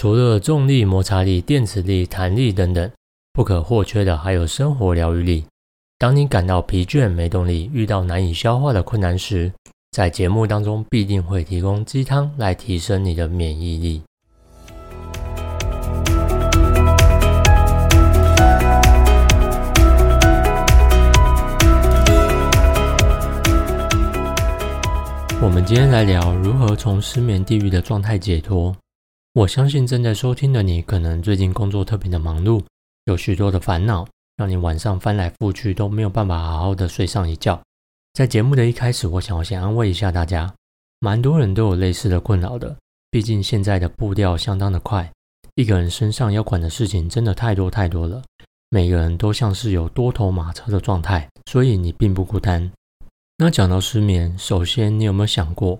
除了重力、摩擦力、电磁力、弹力等等，不可或缺的还有生活疗愈力。当你感到疲倦、没动力，遇到难以消化的困难时，在节目当中必定会提供鸡汤来提升你的免疫力。我们今天来聊如何从失眠地狱的状态解脱。我相信正在收听的你，可能最近工作特别的忙碌，有许多的烦恼，让你晚上翻来覆去都没有办法好好的睡上一觉。在节目的一开始，我想要先安慰一下大家，蛮多人都有类似的困扰的。毕竟现在的步调相当的快，一个人身上要管的事情真的太多太多了，每个人都像是有多头马车的状态，所以你并不孤单。那讲到失眠，首先你有没有想过，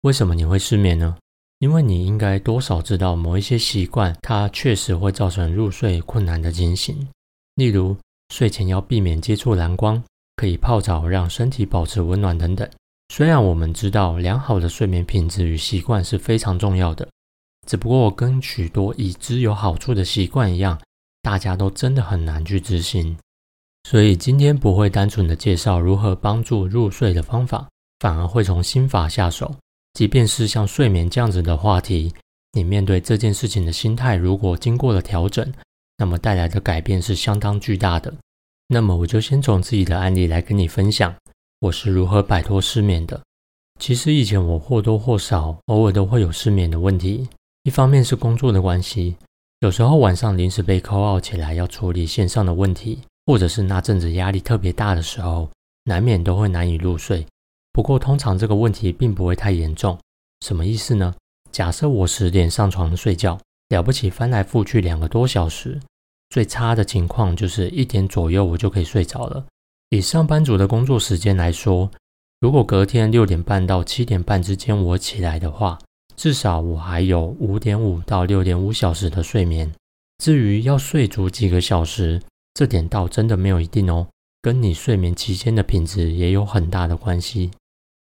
为什么你会失眠呢？因为你应该多少知道某一些习惯，它确实会造成入睡困难的情形。例如，睡前要避免接触蓝光，可以泡澡让身体保持温暖等等。虽然我们知道良好的睡眠品质与习惯是非常重要的，只不过跟许多已知有好处的习惯一样，大家都真的很难去执行。所以今天不会单纯的介绍如何帮助入睡的方法，反而会从心法下手。即便是像睡眠这样子的话题，你面对这件事情的心态，如果经过了调整，那么带来的改变是相当巨大的。那么我就先从自己的案例来跟你分享，我是如何摆脱失眠的。其实以前我或多或少偶尔都会有失眠的问题，一方面是工作的关系，有时候晚上临时被 call out 起来要处理线上的问题，或者是那阵子压力特别大的时候，难免都会难以入睡。不过，通常这个问题并不会太严重。什么意思呢？假设我十点上床睡觉，了不起翻来覆去两个多小时，最差的情况就是一点左右我就可以睡着了。以上班族的工作时间来说，如果隔天六点半到七点半之间我起来的话，至少我还有五点五到六点五小时的睡眠。至于要睡足几个小时，这点倒真的没有一定哦，跟你睡眠期间的品质也有很大的关系。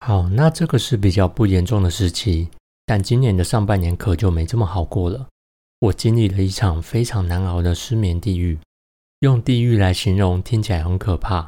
好，那这个是比较不严重的时期，但今年的上半年可就没这么好过了。我经历了一场非常难熬的失眠地狱，用地狱来形容听起来很可怕，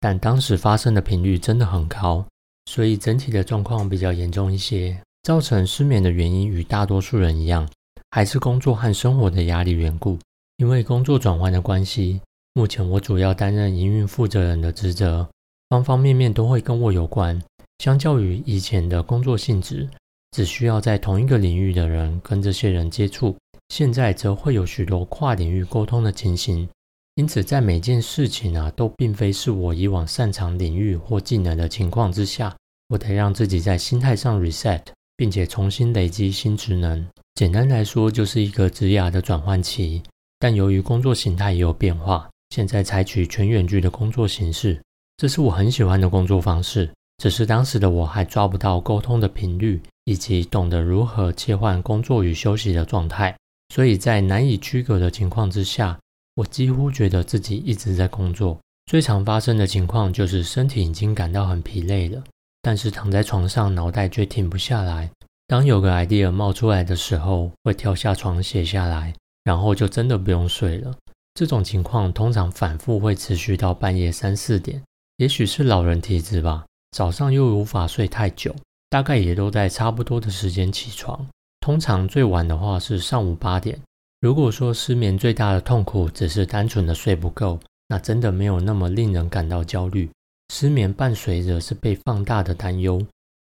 但当时发生的频率真的很高，所以整体的状况比较严重一些。造成失眠的原因与大多数人一样，还是工作和生活的压力缘故。因为工作转换的关系，目前我主要担任营运负责人的职责，方方面面都会跟我有关。相较于以前的工作性质，只需要在同一个领域的人跟这些人接触，现在则会有许多跨领域沟通的情形。因此，在每件事情啊都并非是我以往擅长领域或技能的情况之下，我得让自己在心态上 reset，并且重新累积新职能。简单来说，就是一个职涯的转换期。但由于工作形态也有变化，现在采取全远距的工作形式，这是我很喜欢的工作方式。只是当时的我还抓不到沟通的频率，以及懂得如何切换工作与休息的状态，所以在难以区隔的情况之下，我几乎觉得自己一直在工作。最常发生的情况就是身体已经感到很疲累了，但是躺在床上脑袋却停不下来。当有个 idea 冒出来的时候，会跳下床写下来，然后就真的不用睡了。这种情况通常反复会持续到半夜三四点，也许是老人体质吧。早上又无法睡太久，大概也都在差不多的时间起床。通常最晚的话是上午八点。如果说失眠最大的痛苦只是单纯的睡不够，那真的没有那么令人感到焦虑。失眠伴随着是被放大的担忧，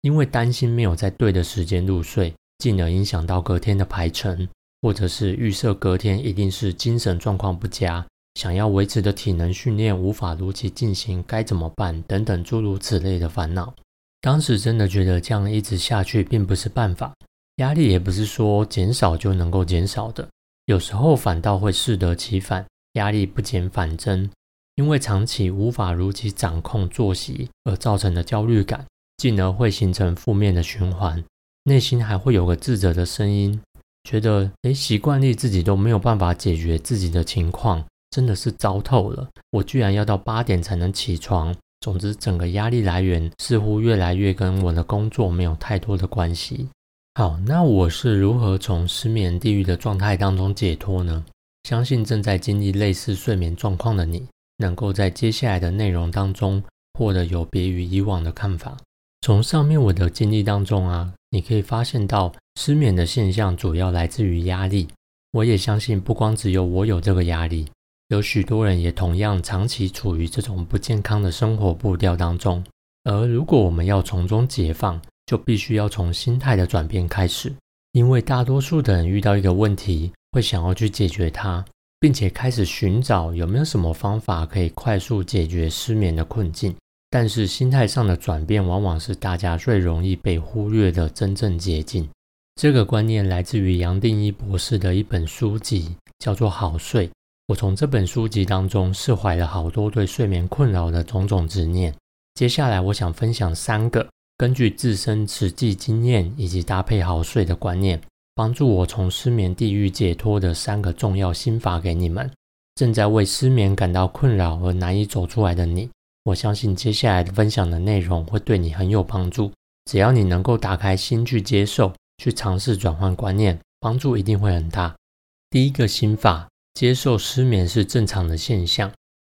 因为担心没有在对的时间入睡，进而影响到隔天的排程，或者是预设隔天一定是精神状况不佳。想要维持的体能训练无法如期进行，该怎么办？等等诸如此类的烦恼。当时真的觉得这样一直下去并不是办法，压力也不是说减少就能够减少的，有时候反倒会适得其反，压力不减反增。因为长期无法如期掌控作息而造成的焦虑感，进而会形成负面的循环，内心还会有个自责的声音，觉得连，习惯力自己都没有办法解决自己的情况。真的是糟透了！我居然要到八点才能起床。总之，整个压力来源似乎越来越跟我的工作没有太多的关系。好，那我是如何从失眠地狱的状态当中解脱呢？相信正在经历类似睡眠状况的你，能够在接下来的内容当中获得有别于以往的看法。从上面我的经历当中啊，你可以发现到失眠的现象主要来自于压力。我也相信，不光只有我有这个压力，有许多人也同样长期处于这种不健康的生活步调当中。而如果我们要从中解放，就必须要从心态的转变开始。因为大多数的人遇到一个问题，会想要去解决它，并且开始寻找有没有什么方法可以快速解决失眠的困境。但是心态上的转变，往往是大家最容易被忽略的真正捷径。这个观念来自于杨定一博士的一本书籍，叫做《好睡》。我从这本书籍当中释怀了好多对睡眠困扰的种种执念。接下来，我想分享三个根据自身实际经验以及搭配好睡的观念，帮助我从失眠地狱解脱的三个重要心法给你们。正在为失眠感到困扰而难以走出来的你。我相信接下来的分享的内容会对你很有帮助。只要你能够打开心去接受、去尝试转换观念，帮助一定会很大。第一个心法：接受失眠是正常的现象。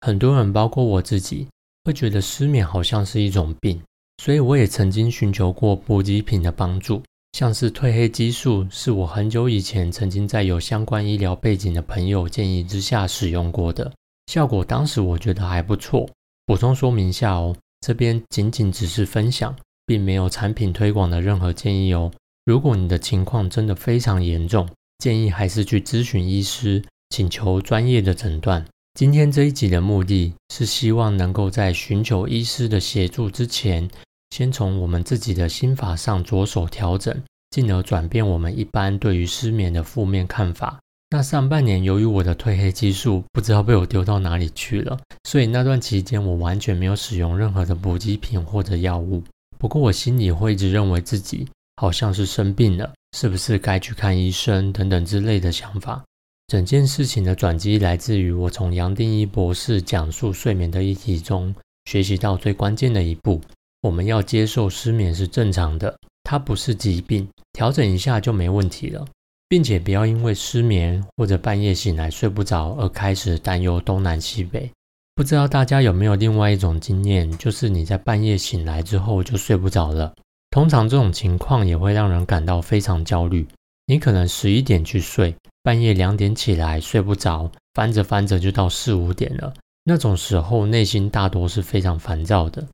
很多人，包括我自己，会觉得失眠好像是一种病，所以我也曾经寻求过补给品的帮助，像是褪黑激素，是我很久以前曾经在有相关医疗背景的朋友建议之下使用过的，效果当时我觉得还不错。补充说明下哦，这边仅仅只是分享，并没有产品推广的任何建议哦。如果你的情况真的非常严重，建议还是去咨询医师，请求专业的诊断。今天这一集的目的是希望能够在寻求医师的协助之前，先从我们自己的心法上着手调整，进而转变我们一般对于失眠的负面看法。那上半年，由于我的褪黑激素不知道被我丢到哪里去了，所以那段期间我完全没有使用任何的补给品或者药物。不过我心里会一直认为自己好像是生病了，是不是该去看医生等等之类的想法。整件事情的转机来自于我从杨定一博士讲述睡眠的议题中学习到最关键的一步：我们要接受失眠是正常的，它不是疾病，调整一下就没问题了。并且不要因为失眠或者半夜醒来睡不着而开始担忧东南西北。不知道大家有没有另外一种经验，就是你在半夜醒来之后就睡不着了。通常这种情况也会让人感到非常焦虑。你可能十一点去睡，半夜两点起来睡不着，翻着翻着就到四五点了。那种时候内心大多是非常烦躁的。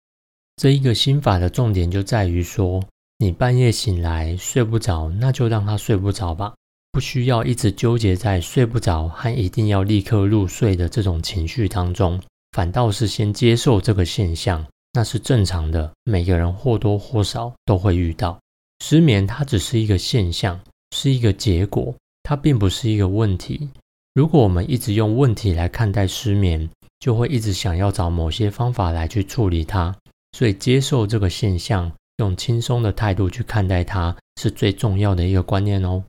这一个心法的重点就在于说，你半夜醒来睡不着，那就让他睡不着吧。不需要一直纠结在睡不着和一定要立刻入睡的这种情绪当中，反倒是先接受这个现象，那是正常的。每个人或多或少都会遇到失眠，它只是一个现象，是一个结果，它并不是一个问题。如果我们一直用问题来看待失眠，就会一直想要找某些方法来去处理它。所以，接受这个现象，用轻松的态度去看待它，是最重要的一个观念哦。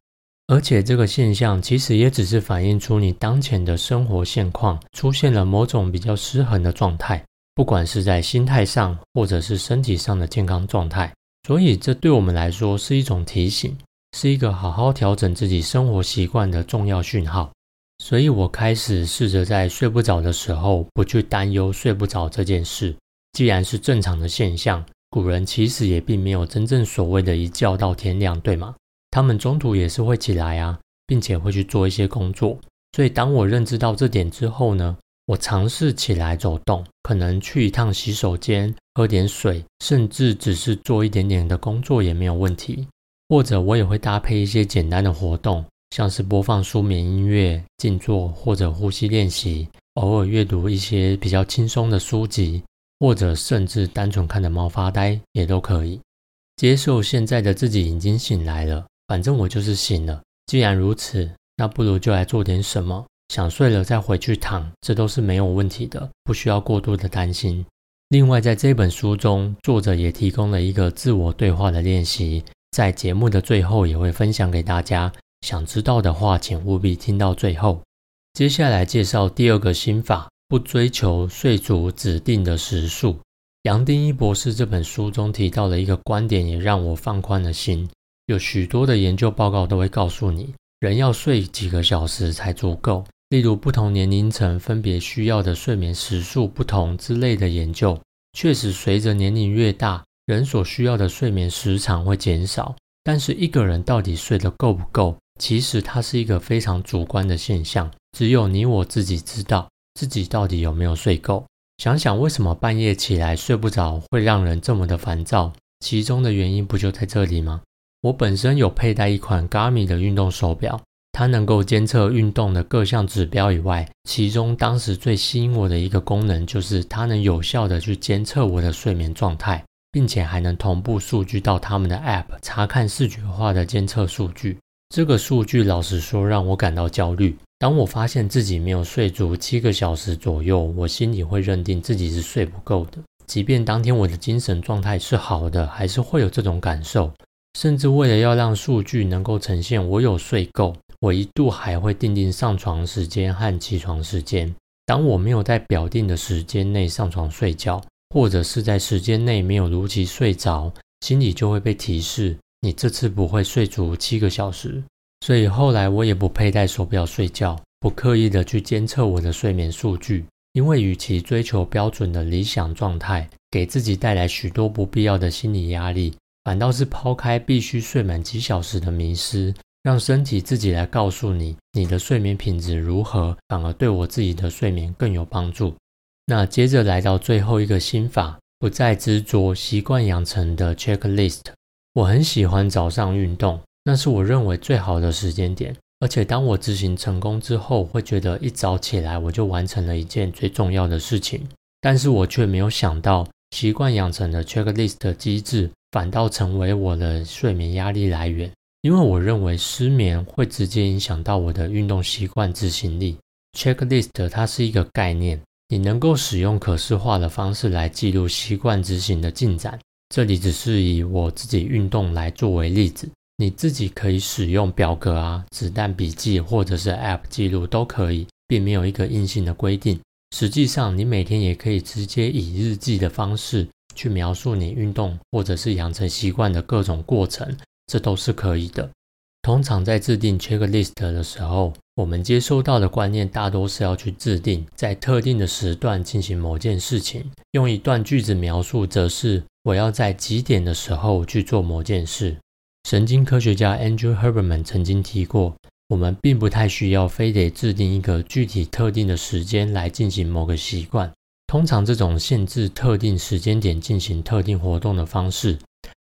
而且这个现象其实也只是反映出你当前的生活现况出现了某种比较失衡的状态，不管是在心态上或者是身体上的健康状态。所以这对我们来说是一种提醒，是一个好好调整自己生活习惯的重要讯号。所以我开始试着在睡不着的时候不去担忧睡不着这件事。既然是正常的现象，古人其实也并没有真正所谓的一觉到天亮，对吗？他们中途也是会起来啊，并且会去做一些工作。所以当我认知到这点之后呢，我尝试起来走动，可能去一趟洗手间，喝点水，甚至只是做一点点的工作也没有问题。或者我也会搭配一些简单的活动，像是播放舒眠音乐、静坐或者呼吸练习，偶尔阅读一些比较轻松的书籍，或者甚至单纯看着猫发呆也都可以。接受现在的自己已经醒来了。反正我就是醒了，既然如此，那不如就来做点什么。想睡了再回去躺，这都是没有问题的，不需要过度的担心。另外，在这本书中，作者也提供了一个自我对话的练习，在节目的最后也会分享给大家。想知道的话，请务必听到最后。接下来介绍第二个心法：不追求睡足指定的时数。杨定一博士这本书中提到了一个观点，也让我放宽了心。有许多的研究报告都会告诉你，人要睡几个小时才足够。例如，不同年龄层分别需要的睡眠时数不同之类的研究，确实随着年龄越大，人所需要的睡眠时长会减少。但是，一个人到底睡得够不够，其实它是一个非常主观的现象，只有你我自己知道自己到底有没有睡够。想想为什么半夜起来睡不着会让人这么的烦躁，其中的原因不就在这里吗？我本身有佩戴一款 Garmin 的运动手表，它能够监测运动的各项指标以外，其中当时最吸引我的一个功能就是它能有效的去监测我的睡眠状态，并且还能同步数据到他们的 App 查看视觉化的监测数据。这个数据老实说让我感到焦虑。当我发现自己没有睡足七个小时左右，我心里会认定自己是睡不够的，即便当天我的精神状态是好的，还是会有这种感受。甚至为了要让数据能够呈现我有睡够，我一度还会定定上床时间和起床时间。当我没有在表定的时间内上床睡觉，或者是在时间内没有如期睡着，心里就会被提示你这次不会睡足七个小时。所以后来我也不佩戴手表睡觉，不刻意的去监测我的睡眠数据，因为与其追求标准的理想状态，给自己带来许多不必要的心理压力。反倒是抛开必须睡满几小时的迷失，让身体自己来告诉你你的睡眠品质如何，反而对我自己的睡眠更有帮助。那接着来到最后一个心法，不再执着习惯养成的 checklist。我很喜欢早上运动，那是我认为最好的时间点。而且当我执行成功之后，会觉得一早起来我就完成了一件最重要的事情。但是我却没有想到，习惯养成的 checklist 机制。反倒成为我的睡眠压力来源，因为我认为失眠会直接影响到我的运动习惯执行力。Checklist 它是一个概念，你能够使用可视化的方式来记录习惯执行的进展。这里只是以我自己运动来作为例子，你自己可以使用表格啊、子弹笔记或者是 App 记录都可以，并没有一个硬性的规定。实际上，你每天也可以直接以日记的方式。去描述你运动或者是养成习惯的各种过程，这都是可以的。通常在制定 checklist 的时候，我们接收到的观念大多是要去制定在特定的时段进行某件事情。用一段句子描述，则是我要在几点的时候去做某件事。神经科学家 Andrew Huberman 曾经提过，我们并不太需要非得制定一个具体特定的时间来进行某个习惯。通常这种限制特定时间点进行特定活动的方式，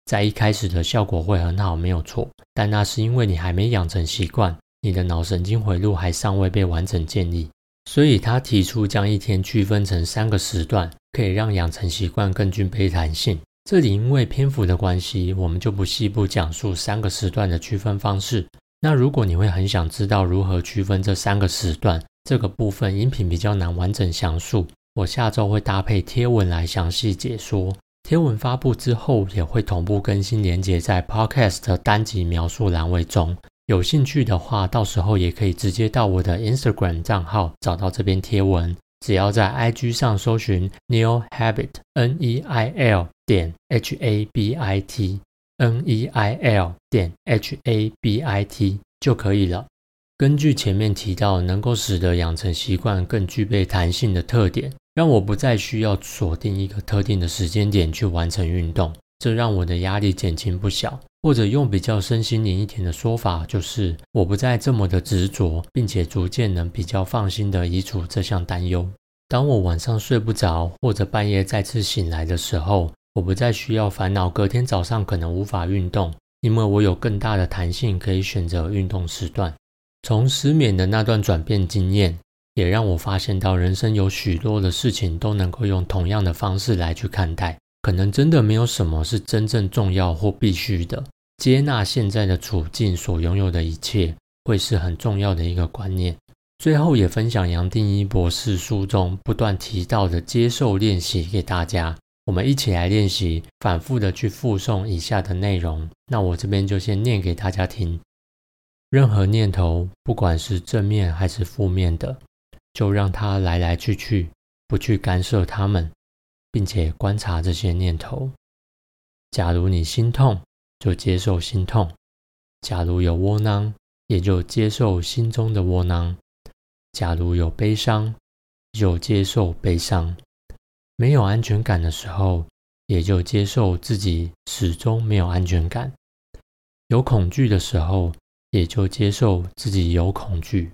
在一开始的效果会很好，没有错。但那是因为你还没养成习惯，你的脑神经回路还尚未被完整建立。所以他提出将一天区分成三个时段，可以让养成习惯更具备弹性。这里因为篇幅的关系，我们就不细部讲述三个时段的区分方式。那如果你会很想知道如何区分这三个时段，这个部分音频比较难完整详述。我下周会搭配贴文来详细解说。贴文发布之后，也会同步更新连接在 Podcast 单集描述栏位中。有兴趣的话，到时候也可以直接到我的 Instagram 账号找到这篇贴文。只要在 IG 上搜寻 Neil Habit N E I L 点 H A B I T N E I L 点 H A B I T 就可以了。根据前面提到，能够使得养成习惯更具备弹性的特点。让我不再需要锁定一个特定的时间点去完成运动，这让我的压力减轻不小。或者用比较身心灵一点的说法，就是我不再这么的执着，并且逐渐能比较放心的移除这项担忧。当我晚上睡不着，或者半夜再次醒来的时候，我不再需要烦恼隔天早上可能无法运动，因为我有更大的弹性可以选择运动时段。从失眠的那段转变经验。也让我发现到，人生有许多的事情都能够用同样的方式来去看待。可能真的没有什么是真正重要或必须的。接纳现在的处境所拥有的一切，会是很重要的一个观念。最后也分享杨定一博士书中不断提到的接受练习给大家。我们一起来练习，反复的去复诵以下的内容。那我这边就先念给大家听。任何念头，不管是正面还是负面的。就让它来来去去，不去干涉它们，并且观察这些念头。假如你心痛，就接受心痛，假如有窝囊，也就接受心中的窝囊；假如有悲伤，就接受悲伤；没有安全感的时候，也就接受自己始终没有安全感；有恐惧的时候，也就接受自己有恐惧。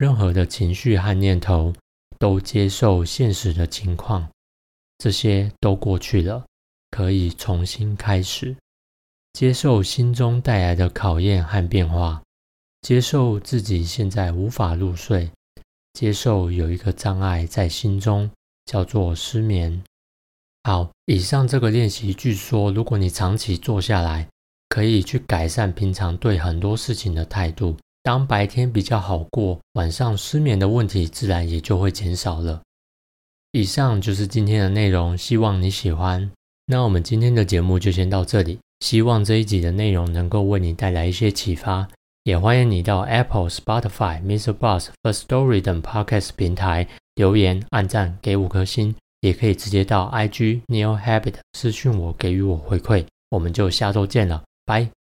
任何的情绪和念头，都接受现实的情况，这些都过去了，可以重新开始。接受心中带来的考验和变化，接受自己现在无法入睡，接受有一个障碍在心中，叫做失眠。好，以上这个练习，据说如果你长期做下来，可以去改善平常对很多事情的态度。当白天比较好过，晚上失眠的问题自然也就会减少了。以上就是今天的内容，希望你喜欢。那我们今天的节目就先到这里。希望这一集的内容能够为你带来一些启发，也欢迎你到 Apple、Spotify、Mr. Boss、First Story 等 Podcast 平台留言、按赞、给五颗星，也可以直接到 IG Neil Habit 私讯我，给予我回馈。我们就下周见了，拜。